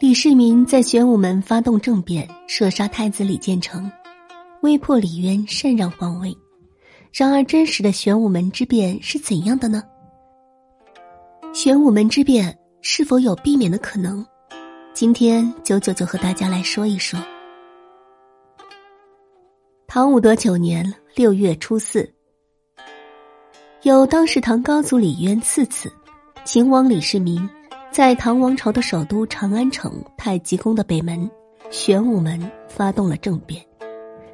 李世民在玄武门发动政变，射杀太子李建成，威迫李渊禅让皇位。然而，真实的玄武门之变是怎样的呢？玄武门之变是否有避免的可能？今天九九就和大家来说一说。唐武德九年六月初四，有当时唐高祖李渊次子，秦王李世民。在唐王朝的首都长安城太极宫的北门玄武门发动了政变，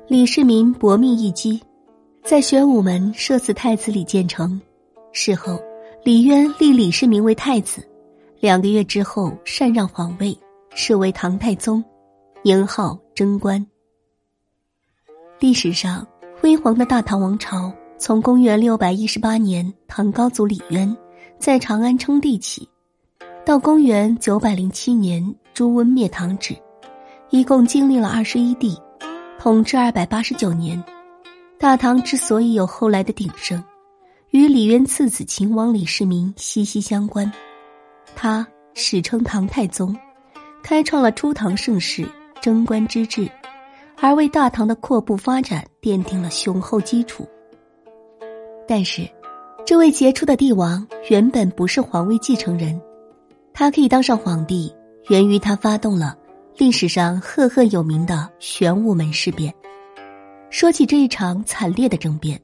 李世民搏命一击，在玄武门射死太子李建成。事后，李渊立李世民为太子，两个月之后禅让皇位，设为唐太宗，年号贞观。历史上辉煌的大唐王朝，从公元六百一十八年唐高祖李渊在长安称帝起。到公元九百零七年，朱温灭唐止，一共经历了二十一帝，统治二百八十九年。大唐之所以有后来的鼎盛，与李渊次子秦王李世民息息相关。他史称唐太宗，开创了初唐盛世贞观之治，而为大唐的阔步发展奠定了雄厚基础。但是，这位杰出的帝王原本不是皇位继承人。他可以当上皇帝，源于他发动了历史上赫赫有名的玄武门事变。说起这一场惨烈的政变，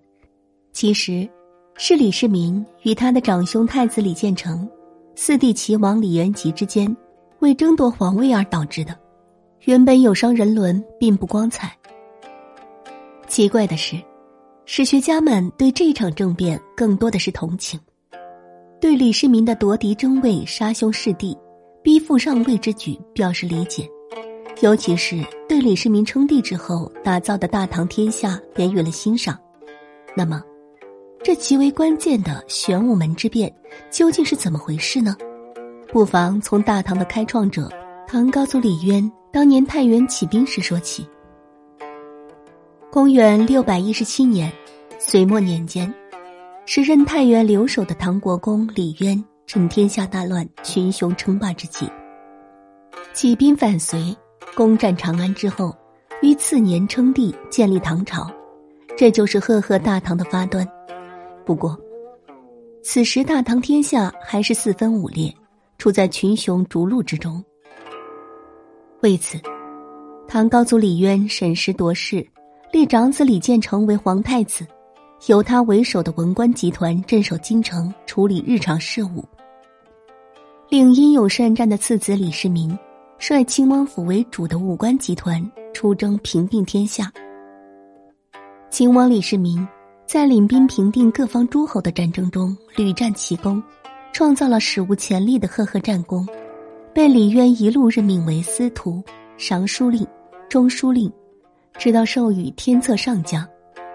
其实是李世民与他的长兄太子李建成、四弟齐王李元吉之间为争夺皇位而导致的。原本有伤人伦，并不光彩。奇怪的是，史学家们对这场政变更多的是同情。对李世民的夺嫡争位、杀兄弑弟、逼父上位之举表示理解，尤其是对李世民称帝之后打造的大唐天下给予了欣赏。那么，这极为关键的玄武门之变究竟是怎么回事呢？不妨从大唐的开创者唐高祖李渊当年太原起兵时说起。公元六百一十七年，隋末年间。时任太原留守的唐国公李渊，趁天下大乱、群雄称霸之际，起兵反隋，攻占长安之后，于次年称帝，建立唐朝，这就是赫赫大唐的发端。不过，此时大唐天下还是四分五裂，处在群雄逐鹿之中。为此，唐高祖李渊审时度势，立长子李建成为皇太子。由他为首的文官集团镇守京城，处理日常事务。令英勇善战的次子李世民，率清王府为主的武官集团出征平定天下。秦王李世民在领兵平定各方诸侯的战争中屡战奇功，创造了史无前例的赫赫战功，被李渊一路任命为司徒、尚书令、中书令，直到授予天策上将。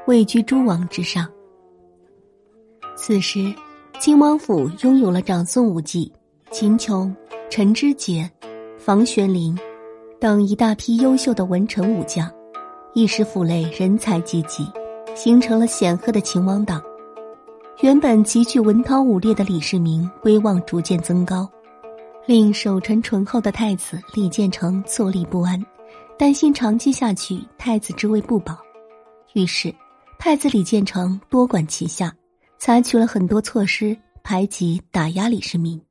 位居诸王之上。此时，秦王府拥有了长孙无忌、秦琼、陈知节、房玄龄等一大批优秀的文臣武将，一时府内人才济济，形成了显赫的秦王党。原本极具文韬武略的李世民威望逐渐增高，令守臣醇厚的太子李建成坐立不安，担心长期下去太子之位不保，于是。太子李建成多管齐下，采取了很多措施排挤、打压李世民。